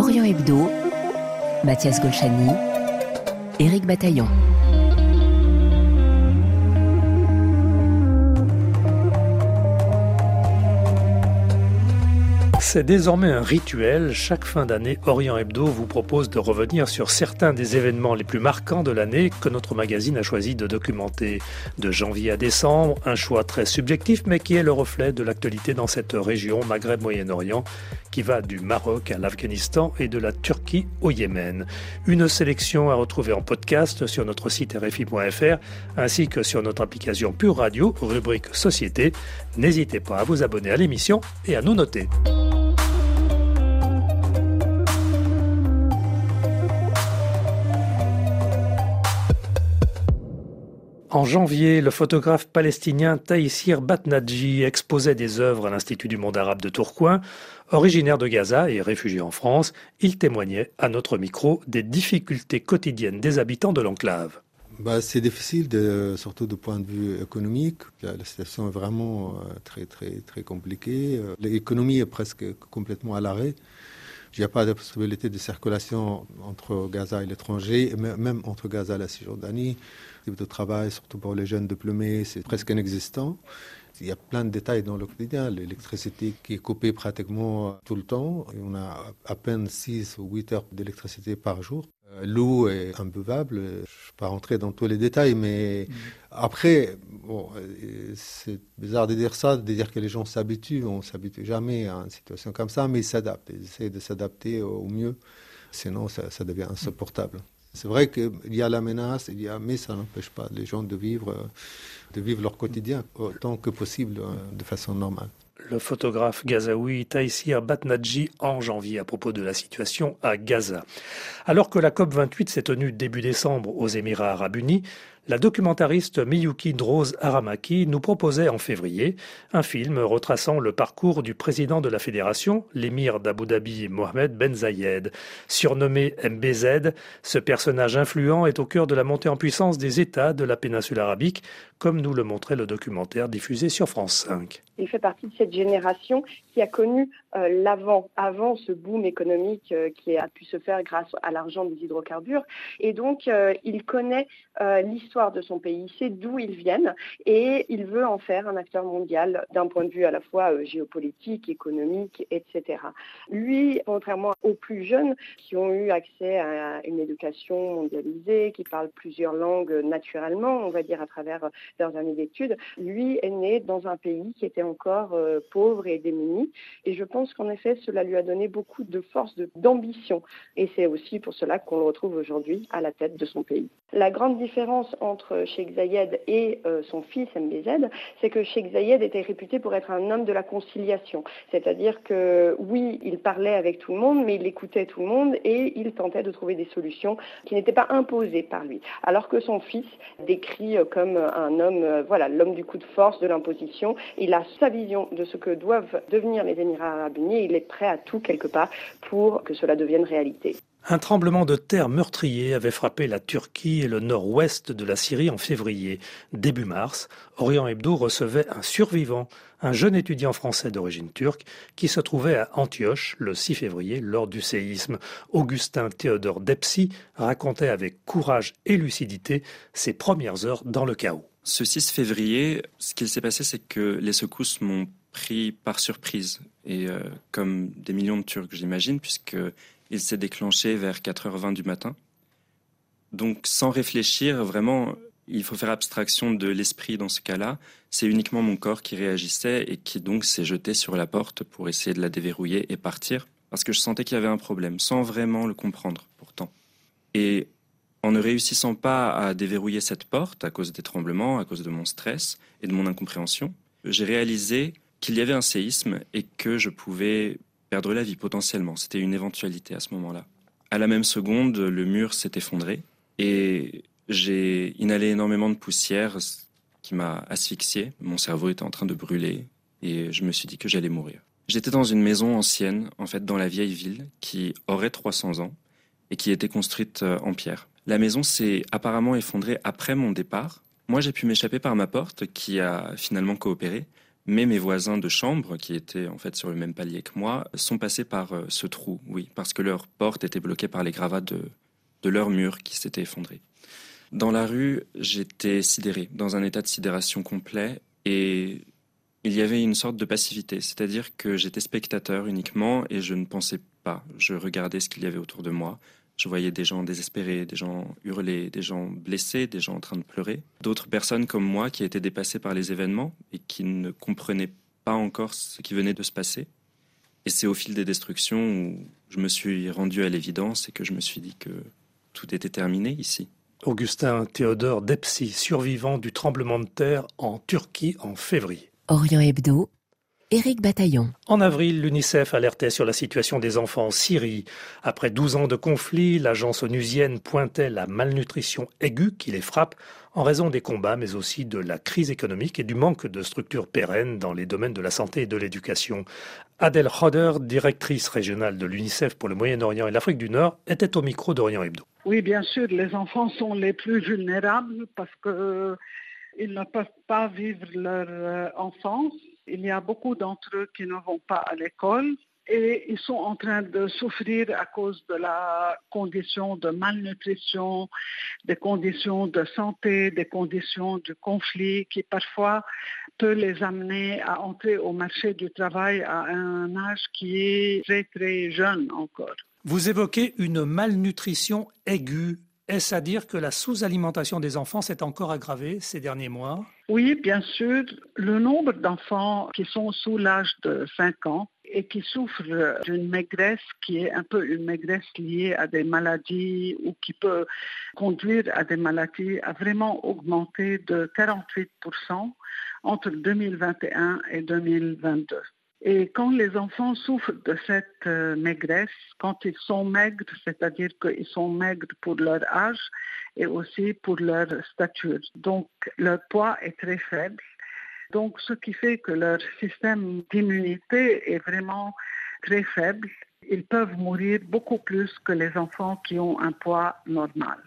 Orient Hebdo, Mathias Golchani, Éric Bataillon. C'est désormais un rituel. Chaque fin d'année, Orient Hebdo vous propose de revenir sur certains des événements les plus marquants de l'année que notre magazine a choisi de documenter. De janvier à décembre, un choix très subjectif mais qui est le reflet de l'actualité dans cette région Maghreb-Moyen-Orient qui va du Maroc à l'Afghanistan et de la Turquie au Yémen. Une sélection à retrouver en podcast sur notre site rfi.fr ainsi que sur notre application Pure Radio, rubrique Société. N'hésitez pas à vous abonner à l'émission et à nous noter. En janvier, le photographe palestinien Taïsir Batnadji exposait des œuvres à l'Institut du monde arabe de Tourcoing. Originaire de Gaza et réfugié en France, il témoignait à notre micro des difficultés quotidiennes des habitants de l'enclave. Bah, c'est difficile, surtout du point de vue économique. La, situation est vraiment euh, très, très, très compliquée. Euh, l'économie est presque complètement à l'arrêt. Il n'y a pas de possibilité de circulation entre Gaza et l'étranger, même entre Gaza et la Cisjordanie de travail, surtout pour les jeunes diplômés, c'est presque inexistant. Il y a plein de détails dans le quotidien. L'électricité qui est coupée pratiquement tout le temps. on a à peine 6 ou 8 heures d'électricité par jour. Euh, l'eau est imbuvable. Je ne vais pas rentrer dans tous les détails, mais mm. après, bon, euh, c'est bizarre de dire ça, de dire que les gens s'habituent. On ne s'habitue jamais à une situation comme ça, mais ils s'adaptent. Ils essaient de s'adapter au mieux. Sinon, ça devient insupportable. C'est vrai qu'il y a la menace, il y a, mais ça n'empêche pas les gens de vivre, vivre leur quotidien autant que possible hein, de façon normale. Le photographe gazaoui Taïsir Batnadji en janvier à propos de la situation à Gaza. Alors que la COP28 s'est tenue début décembre aux Émirats arabes unis, la documentariste Miyuki Droz Aramaki nous proposait en février un film retraçant le parcours du président de la fédération, l'émir d'Abu Dhabi Mohamed Ben Zayed. Surnommé MBZ, ce personnage influent est au cœur de la montée en puissance des États de la péninsule arabique, comme nous le montrait le documentaire diffusé sur France 5. Il fait partie de cette génération qui a connu euh, l'avant, avant ce boom économique euh, qui a pu se faire grâce à l'argent des hydrocarbures. Et donc, euh, il connaît l'histoire de son pays, sait d'où ils viennent et il veut en faire un acteur mondial d'un point de vue à la fois géopolitique, économique, etc. Lui, contrairement aux plus jeunes qui ont eu accès à une éducation mondialisée, qui parlent plusieurs langues naturellement, on va dire à travers leurs années d'études, lui est né dans un pays qui était encore pauvre et démuni. Et je pense qu'en effet, cela lui a donné beaucoup de force, d'ambition. Et c'est aussi pour cela qu'on le retrouve aujourd'hui à la tête de son pays. La grande différence entre Sheikh Zayed et euh, son fils MBZ, c'est que Sheikh Zayed était réputé pour être un homme de la conciliation. C'est-à-dire que oui, il parlait avec tout le monde, mais il écoutait tout le monde et il tentait de trouver des solutions qui n'étaient pas imposées par lui. Alors que son fils, décrit comme un homme, euh, voilà, l'homme du coup de force, de l'imposition, il a sa vision de ce que doivent devenir les Émirats arabes unis et il est prêt à tout quelque part pour que cela devienne réalité. Un tremblement de terre meurtrier avait frappé la Turquie et le nord-ouest de la Syrie en février. Début mars, Orient Hebdo recevait un survivant, un jeune étudiant français d'origine turque qui se trouvait à Antioche le 6 février lors du séisme. Augustin Théodore Depsy racontait avec courage et lucidité ses premières heures dans le chaos. Ce 6 février, ce qu'il s'est passé, c'est que les secousses m'ont pris par surprise. Et euh, comme des millions de Turcs, j'imagine, puisque il s'est déclenché vers 4h20 du matin. Donc sans réfléchir, vraiment, il faut faire abstraction de l'esprit dans ce cas-là. C'est uniquement mon corps qui réagissait et qui donc s'est jeté sur la porte pour essayer de la déverrouiller et partir, parce que je sentais qu'il y avait un problème, sans vraiment le comprendre pourtant. Et en ne réussissant pas à déverrouiller cette porte à cause des tremblements, à cause de mon stress et de mon incompréhension, j'ai réalisé qu'il y avait un séisme et que je pouvais perdre la vie potentiellement. C'était une éventualité à ce moment-là. À la même seconde, le mur s'est effondré et j'ai inhalé énormément de poussière qui m'a asphyxié. Mon cerveau était en train de brûler et je me suis dit que j'allais mourir. J'étais dans une maison ancienne, en fait dans la vieille ville, qui aurait 300 ans et qui était construite euh, en pierre. La maison s'est apparemment effondrée après mon départ. Moi, j'ai pu m'échapper par ma porte, qui a finalement coopéré, Mais mes voisins de chambre, qui étaient en fait sur le même palier que moi, sont passés par euh, ce trou, oui, parce que leur porte était bloquée par les gravats de, de leur mur qui s'étaient effondrés. Dans la rue, j'étais sidéré, dans un état de sidération complet, et il y avait une sorte de passivité, c'est-à-dire que j'étais spectateur uniquement et je ne pensais pas. Je regardais ce qu'il y avait autour de moi. Je voyais des gens désespérés, des gens hurler, des gens blessés, des gens en train de pleurer. D'autres personnes comme moi qui étaient dépassées par les événements et qui ne comprenaient pas encore ce qui venait de se passer. Et c'est au fil des destructions où je me suis rendu à l'évidence et que je me suis dit que tout était terminé ici. Augustin Théodore Depsi, survivant du tremblement de terre en Turquie en février. Orient Hebdo, Éric Bataillon. En avril, l'UNICEF alertait sur la situation des enfants en Syrie. Après 12 ans de conflit, l'agence onusienne pointait la malnutrition aiguë qui les frappe en raison des combats, mais aussi de la crise économique et du manque de structures pérennes dans les domaines de la santé et de l'éducation. Adèle Hodder, directrice régionale de l'UNICEF pour le Moyen-Orient et l'Afrique du Nord, était au micro d'Orient Hebdo. Oui, bien sûr, les enfants sont les plus vulnérables parce que ils ne peuvent pas vivre leur euh, enfance. Il y a beaucoup d'entre eux qui ne vont pas à l'école et ils sont en train de souffrir à cause de la condition de malnutrition, des conditions de santé, des conditions de conflit qui parfois peut les amener à entrer au marché du travail à un âge qui est très très jeune encore. Vous évoquez une malnutrition aiguë est-ce à dire que la sous-alimentation des enfants s'est encore aggravée ces derniers mois? Oui, bien sûr. Le nombre d'enfants qui sont sous l'âge de 5 ans et qui souffrent d'une maigresse qui est un peu une maigresse liée à des maladies ou qui peut conduire à des maladies a vraiment augmenté de 48% entre 2021 et 2022. Et quand les enfants souffrent de cette euh, maigresse, quand ils sont maigres, c'est-à-dire qu'ils sont maigres pour leur âge et aussi pour leur stature. Donc leur poids est très faible. Donc ce qui fait que leur système d'immunité est vraiment très faible ils peuvent mourir beaucoup plus que les enfants qui ont un poids normal.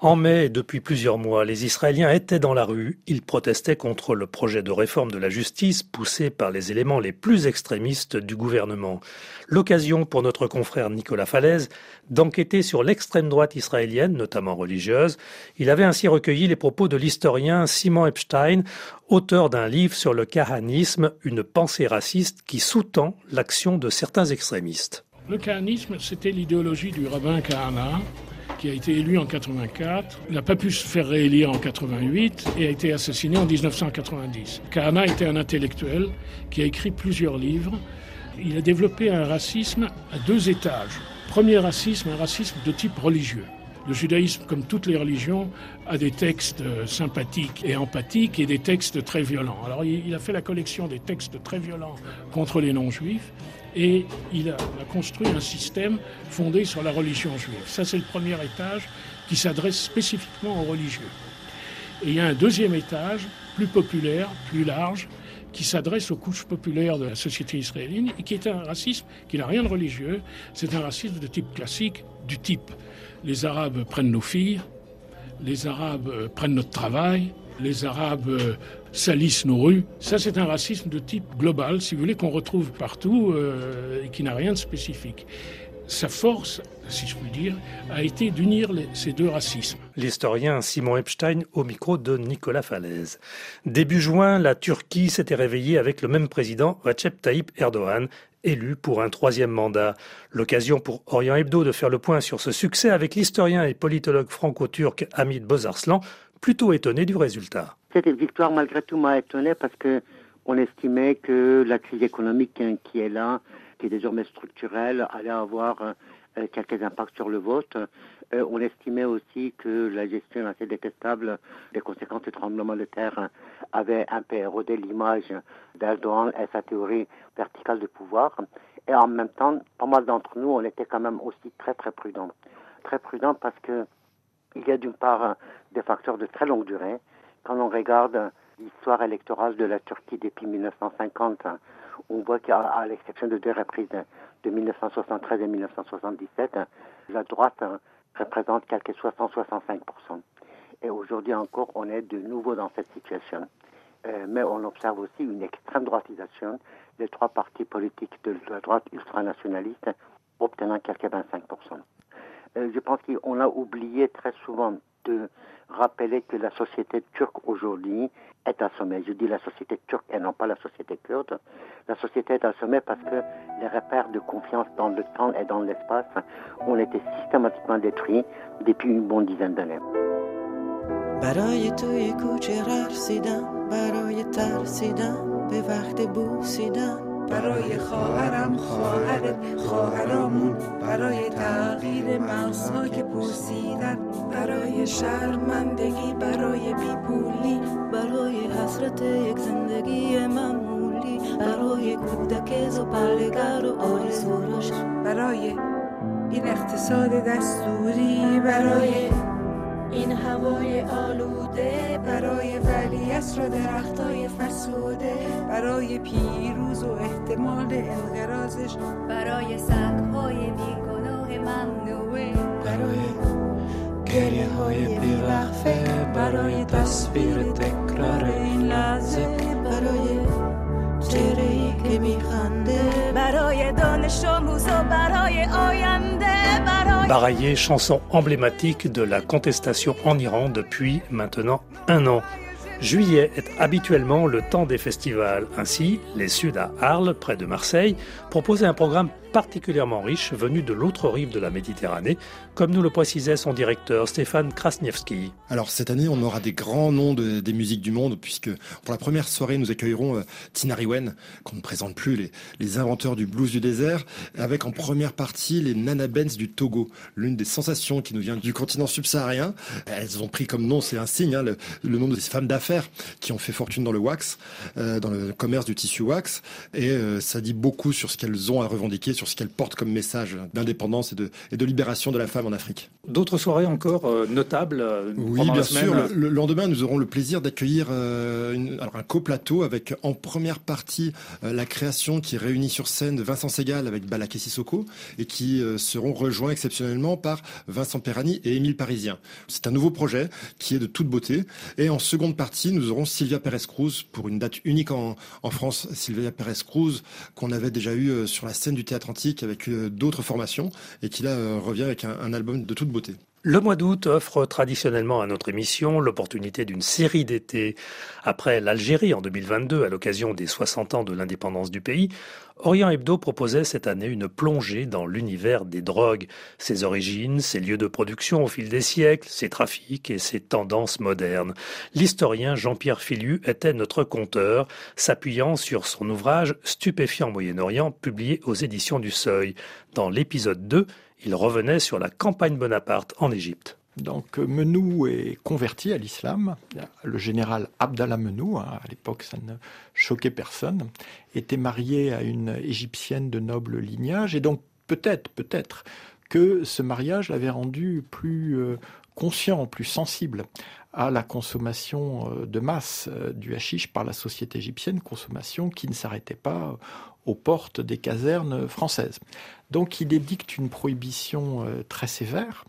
En mai, depuis plusieurs mois, les Israéliens étaient dans la rue. Ils protestaient contre le projet de réforme de la justice poussé par les éléments les plus extrémistes du gouvernement. L'occasion pour notre confrère Nicolas Falaise d'enquêter sur l'extrême droite israélienne, notamment religieuse. Il avait ainsi recueilli les propos de l'historien Simon Epstein, auteur d'un livre sur le kahanisme, une pensée raciste qui sous-tend l'action de certains extrémistes. Le kahanisme, c'était l'idéologie du rabbin Kahana, qui a été élu en 84. Il n'a pas pu se faire réélire en 88 et a été assassiné en 1990. Kahana était un intellectuel qui a écrit plusieurs livres. Il a développé un racisme à deux étages. Premier racisme, un racisme de type religieux. Le judaïsme, comme toutes les religions, a des textes euh, sympathiques et empathiques et des textes très violents. Alors il a fait la collection des textes très violents contre les non-juifs et il a, construit un système fondé sur la religion juive. Ça, c'est le premier étage qui s'adresse spécifiquement aux religieux. Et il y a un deuxième étage, plus populaire, plus large, qui s'adresse aux couches populaires de la société israélienne et qui est un racisme qui n'a rien de religieux. C'est un racisme de type classique, du type les Arabes prennent nos filles, les Arabes prennent notre travail, les Arabes euh, salissent nos rues. Ça, c'est un racisme de type global, si vous voulez, qu'on retrouve partout euh, et qui n'a rien de spécifique. Sa force, si je puis dire, a été d'unir ces deux racismes. L'historien Simon Epstein au micro de Nicolas Falaise. Début juin, la Turquie s'était réveillée avec le même président, Recep Tayyip Erdogan, élu pour un troisième mandat. L'occasion pour Orient Hebdo de faire le point sur ce succès avec l'historien et politologue franco-turc Hamid Bozarslan, plutôt étonné du résultat. Cette victoire, malgré tout, m'a étonné parce que on estimait que la crise économique qui est là, qui est désormais structurelle, allait avoir euh, quelques impacts sur le vote. Euh, on estimait aussi que la gestion assez détestable des conséquences du tremblement de terre avait un peu érodé l'image d'Erdogan et sa théorie verticale de pouvoir. Et en même temps, pas mal d'entre nous, on était quand même aussi très très prudents. Très prudents parce que il y a d'une part des facteurs de très longue durée. Quand on regarde l'histoire électorale de la Turquie depuis 1950, on voit qu'à l'exception de deux reprises de 1973 et 1977, la droite représente quelques 60-65%. Et aujourd'hui encore, on est de nouveau dans cette situation. mais on observe aussi une extrême droitisation des trois partis politiques de la droite ultranationaliste obtenant quelques 25%. je pense qu'on a oublié très souvent de rappeler que la société turque aujourd'hui est assommée. Je dis la société turque et non pas la société kurde. La société est assommée parce que les repères de confiance dans le temps et dans l'espace ont été systématiquement détruits depuis une bonne dizaine d'années. برای خواهرم خواهر خواهرامون. برای تغییر مغزها که پوسیدن برای شرمندگی برای بیپولی. برای حسرت یک زندگی معمولی. برای کودک زبالگر و آرزوراش برای این اقتصاد دستوری. برای این هوای برای ولی و درختای فرسوده برای پیروز و احتمال انقرازش برای سگهای بیگناه ممنوعه برای گریه های بیوقفه برای تصویر تکرار این لحظه برای چهره که میخنده برای دانش آموز و برای آینده. Baraye, chanson emblématique de la contestation en Iran depuis maintenant un an. Juillet est habituellement le temps des festivals. Ainsi, les Suds à Arles, près de Marseille, proposaient un programme particulièrement riche venu de l'autre rive de la Méditerranée, comme nous le précisait son directeur Stéphane Krasniewski. Alors cette année, on aura des grands noms des musiques du monde, puisque pour la première soirée, nous accueillerons euh, Tinariwen, qu'on ne présente plus, les, les, inventeurs du blues du désert, avec en première partie les Nana Benz du Togo, l'une des sensations qui nous vient du continent subsaharien. Elles ont pris comme nom, c'est un signe, hein, le, nom de ces femmes d'affaires qui ont fait fortune dans le wax, euh, dans le commerce du tissu wax, et euh, ça dit beaucoup sur ce qu'elles ont à revendiquer sur ce qu'elle porte comme message d'indépendance et de, et de libération de la femme en Afrique. D'autres soirées encore euh, notables euh, Oui, bien sûr. Le, lendemain, nous aurons le plaisir d'accueillir euh, un coplateau avec en première partie la création qui réunit sur scène Vincent Segal avec Balaké Sissoko et qui seront rejoints exceptionnellement par Vincent Perrani et Émile Parisien. C'est un nouveau projet qui est de toute beauté. Et en seconde partie, nous aurons Sylvia Pérez-Cruz pour une date unique en, France. Sylvia Pérez-Cruz qu'on avait déjà eu sur la scène du théâtre avec euh, d'autres formations et qui là euh, revient avec un, album de toute beauté. Le mois d'août offre traditionnellement à notre émission l'opportunité d'une série d'été. Après l'Algérie en 2022, à l'occasion des 60 ans de l'indépendance du pays, Orient Hebdo proposait cette année une plongée dans l'univers des drogues, ses origines, ses lieux de production au fil des siècles, ses trafics et ses tendances modernes. L'historien Jean-Pierre Filiu était notre conteur, s'appuyant sur son ouvrage Stupéfiant Moyen-Orient, publié aux éditions du Seuil. Dans l'épisode 2, il revenait sur la campagne Bonaparte en Égypte. Donc Menou est converti à l'islam. Le général Abdallah Menou, hein, à l'époque ça ne choquait personne, était marié à une égyptienne de noble lignage et donc peut-être, peut-être que ce mariage l'avait rendu plus euh, conscient, plus sensible à la consommation euh, de masse euh, du hashish par la société égyptienne, consommation qui ne s'arrêtait pas aux portes des casernes françaises. Donc il édicte une prohibition très sévère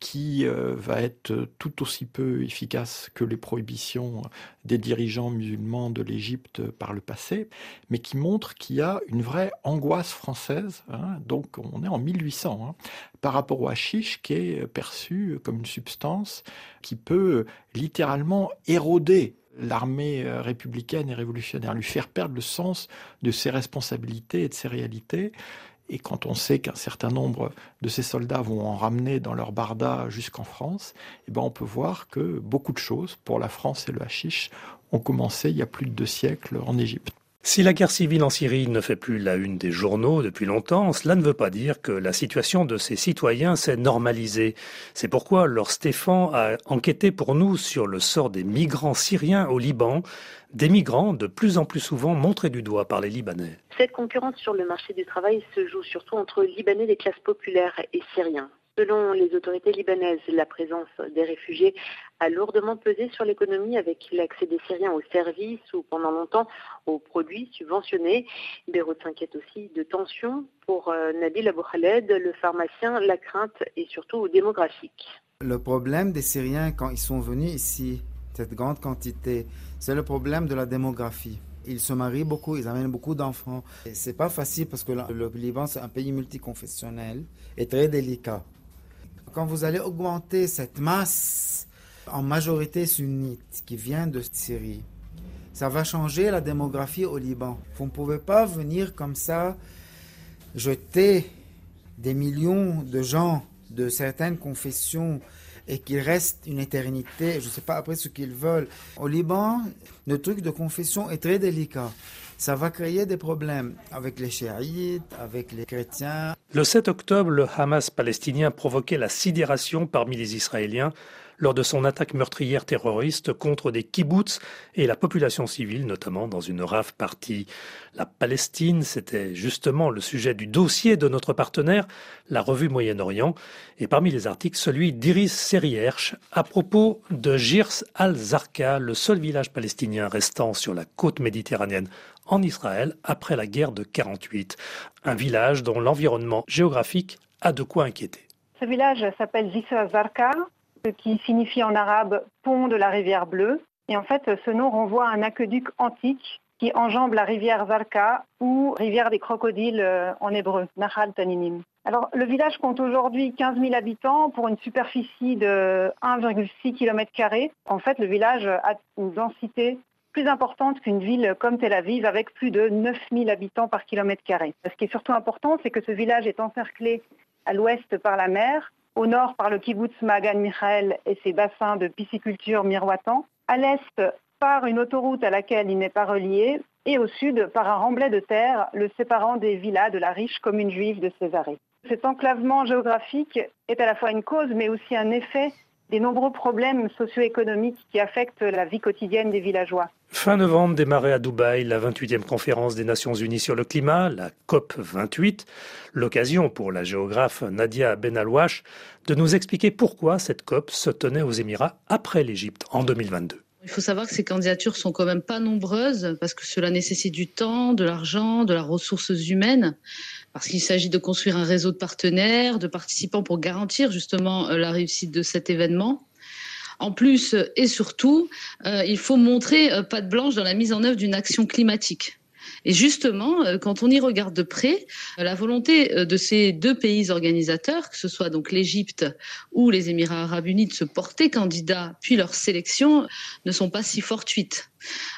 qui euh, va être tout aussi peu efficace que les prohibitions des dirigeants musulmans de l'Égypte par le passé, mais qui montre qu'il y a une vraie angoisse française. Hein. donc on est en 1800 hein, par rapport au hashish qui est perçu comme une substance qui peut littéralement éroder l'armée euh, républicaine et révolutionnaire, lui faire perdre le sens de ses responsabilités et de ses réalités. Et quand on sait qu'un certain nombre de ces soldats vont en ramener dans leur barda jusqu'en France, eh ben on peut voir que beaucoup de choses pour la France et le hashish ont commencé il y a plus de deux siècles en Égypte. Si la guerre civile en Syrie ne fait plus la une des journaux depuis longtemps, cela ne veut pas dire que la situation de ses citoyens s'est normalisée. C'est pourquoi Laure Stéphane a enquêté pour nous sur le sort des migrants syriens au Liban, des migrants de plus en plus souvent montrés du doigt par les Libanais. Cette concurrence sur le marché du travail se joue surtout entre Libanais des classes populaires et Syriens. Selon les autorités libanaises, la présence des réfugiés a lourdement pesé sur l'économie avec l'accès des Syriens aux services ou pendant longtemps aux produits subventionnés. Beyrouth s'inquiète aussi de tensions pour euh, Nabil Abou Khaled, le pharmacien, la crainte et surtout démographique. Le problème des Syriens quand ils sont venus ici cette grande quantité. C'est le problème de la démographie. Ils se marient beaucoup, ils amènent beaucoup d'enfants. C'est pas facile parce que le Liban, c'est un pays multiconfessionnel et très délicat. Quand vous allez augmenter cette masse en majorité sunnite qui vient de Syrie, ça va changer la démographie au Liban. Vous ne pouvez pas venir comme ça jeter des millions de gens de certaines confessions et qu'il reste une éternité, je ne sais pas après ce qu'ils veulent. Au Liban, le truc de confession est très délicat. Ça va créer des problèmes avec les chiites, avec les chrétiens. Le 7 octobre, le Hamas palestinien provoquait la sidération parmi les Israéliens lors de son attaque meurtrière terroriste contre des kibbutz et la population civile, notamment dans une rave partie. La Palestine, c'était justement le sujet du dossier de notre partenaire, la revue Moyen-Orient, et parmi les articles, celui d'Iris Serierch à propos de Girs al-Zarqa, le seul village palestinien restant sur la côte méditerranéenne en Israël après la guerre de 48. Un village dont l'environnement géographique a de quoi inquiéter. Ce village s'appelle Girs al-Zarqa qui signifie en arabe pont de la rivière bleue. Et en fait, ce nom renvoie à un aqueduc antique qui enjambe la rivière Zarka ou rivière des crocodiles euh, en hébreu, Nahal Taninim. Alors, le village compte aujourd'hui 15 000 habitants pour une superficie de 1,6 km. En fait, le village a une densité plus importante qu'une ville comme Tel Aviv avec plus de 9 000 habitants par kilomètre. Ce qui est surtout important, c'est que ce village est encerclé à l'ouest par la mer au nord par le kibbutz Magan Michael et ses bassins de pisciculture miroitants, à l'est par une autoroute à laquelle il n'est pas relié, et au sud par un remblai de terre le séparant des villas de la riche commune juive de Césarée. Cet enclavement géographique est à la fois une cause mais aussi un effet des nombreux problèmes socio-économiques qui affectent la vie quotidienne des villageois. Fin novembre démarrait à Dubaï la 28e conférence des Nations Unies sur le climat, la COP 28, l'occasion pour la géographe Nadia Benalouache de nous expliquer pourquoi cette COP se tenait aux Émirats après l'Égypte en 2022. Il faut savoir que ces candidatures sont quand même pas nombreuses parce que cela nécessite du temps, de l'argent, de la ressources humaines parce qu'il s'agit de construire un réseau de partenaires, de participants pour garantir justement euh, la réussite de cet événement. En plus et surtout, euh, il faut montrer euh, patte blanche dans la mise en œuvre d'une action climatique. Et justement, quand on y regarde de près, la volonté de ces deux pays organisateurs, que ce soit donc l'Égypte ou les Émirats arabes unis, de se porter candidats, puis leur sélection, ne sont pas si fortuites.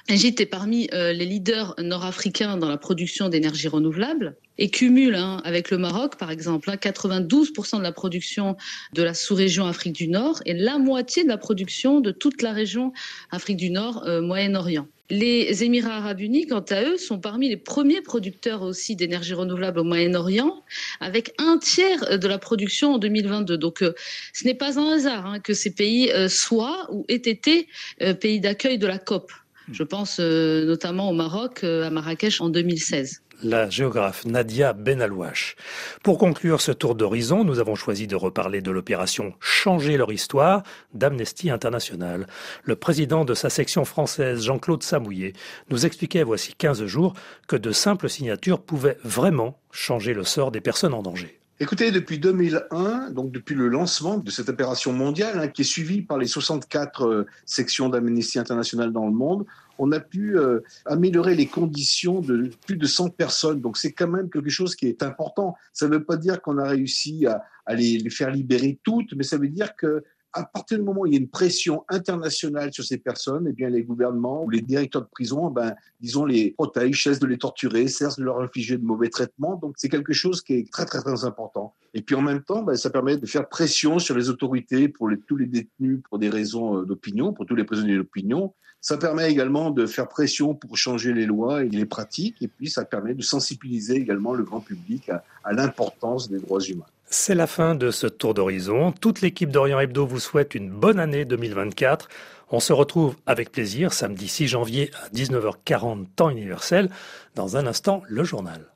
L'Égypte est parmi les leaders nord-africains dans la production d'énergie renouvelable et cumule hein, avec le Maroc, par exemple, 92% hein, de la production de la sous-région Afrique du Nord et la moitié de la production de toute la région Afrique du Nord, euh, Moyen-Orient. Les Émirats arabes unis, quant à eux, sont parmi les premiers producteurs aussi d'énergie renouvelable au Moyen-Orient, avec un tiers de la production en 2022. Donc, euh, ce n'est pas un hasard hein, que ces pays euh, soient ou aient été pays d'accueil de la COP. Je pense notamment au Maroc, à Marrakech en 2016 la géographe Nadia Benalouache. Pour conclure ce tour d'horizon, nous avons choisi de reparler de l'opération Changer leur histoire d'Amnesty International. Le président de sa section française, Jean-Claude Samouillet, nous expliquait voici 15 jours que de simples signatures pouvaient vraiment changer le sort des personnes en danger. Écoutez, depuis 2001, donc depuis le lancement de cette opération mondiale, hein, qui est suivie par les 64 euh, sections d'Amnesty International dans le monde, on a pu euh, améliorer les conditions de plus de 100 personnes. Donc c'est quand même quelque chose qui est important. Ça ne veut pas dire qu'on a réussi à, les, les, faire libérer toutes, mais ça veut dire que à partir du moment où il y a une pression internationale sur ces personnes, eh bien, les gouvernements ou les directeurs de prison, ben, disons, les protègent, cessent de les torturer, cessent de leur infliger de mauvais traitements. Donc, c'est quelque chose qui est très, très, très important. Et puis, en même temps, ben, ça permet de faire pression sur les autorités pour tous les détenus pour des raisons euh, d'opinion, pour tous les prisonniers d'opinion. Ça permet également de faire pression pour changer les lois et les pratiques. Et puis, ça permet de sensibiliser également le grand public à l'importance des droits humains. C'est la fin de ce tour d'horizon. Toute l'équipe d'Orient Hebdo vous souhaite une bonne année 2024. On se retrouve avec plaisir samedi 6 janvier à 19h40 temps universel. Dans un instant, le journal.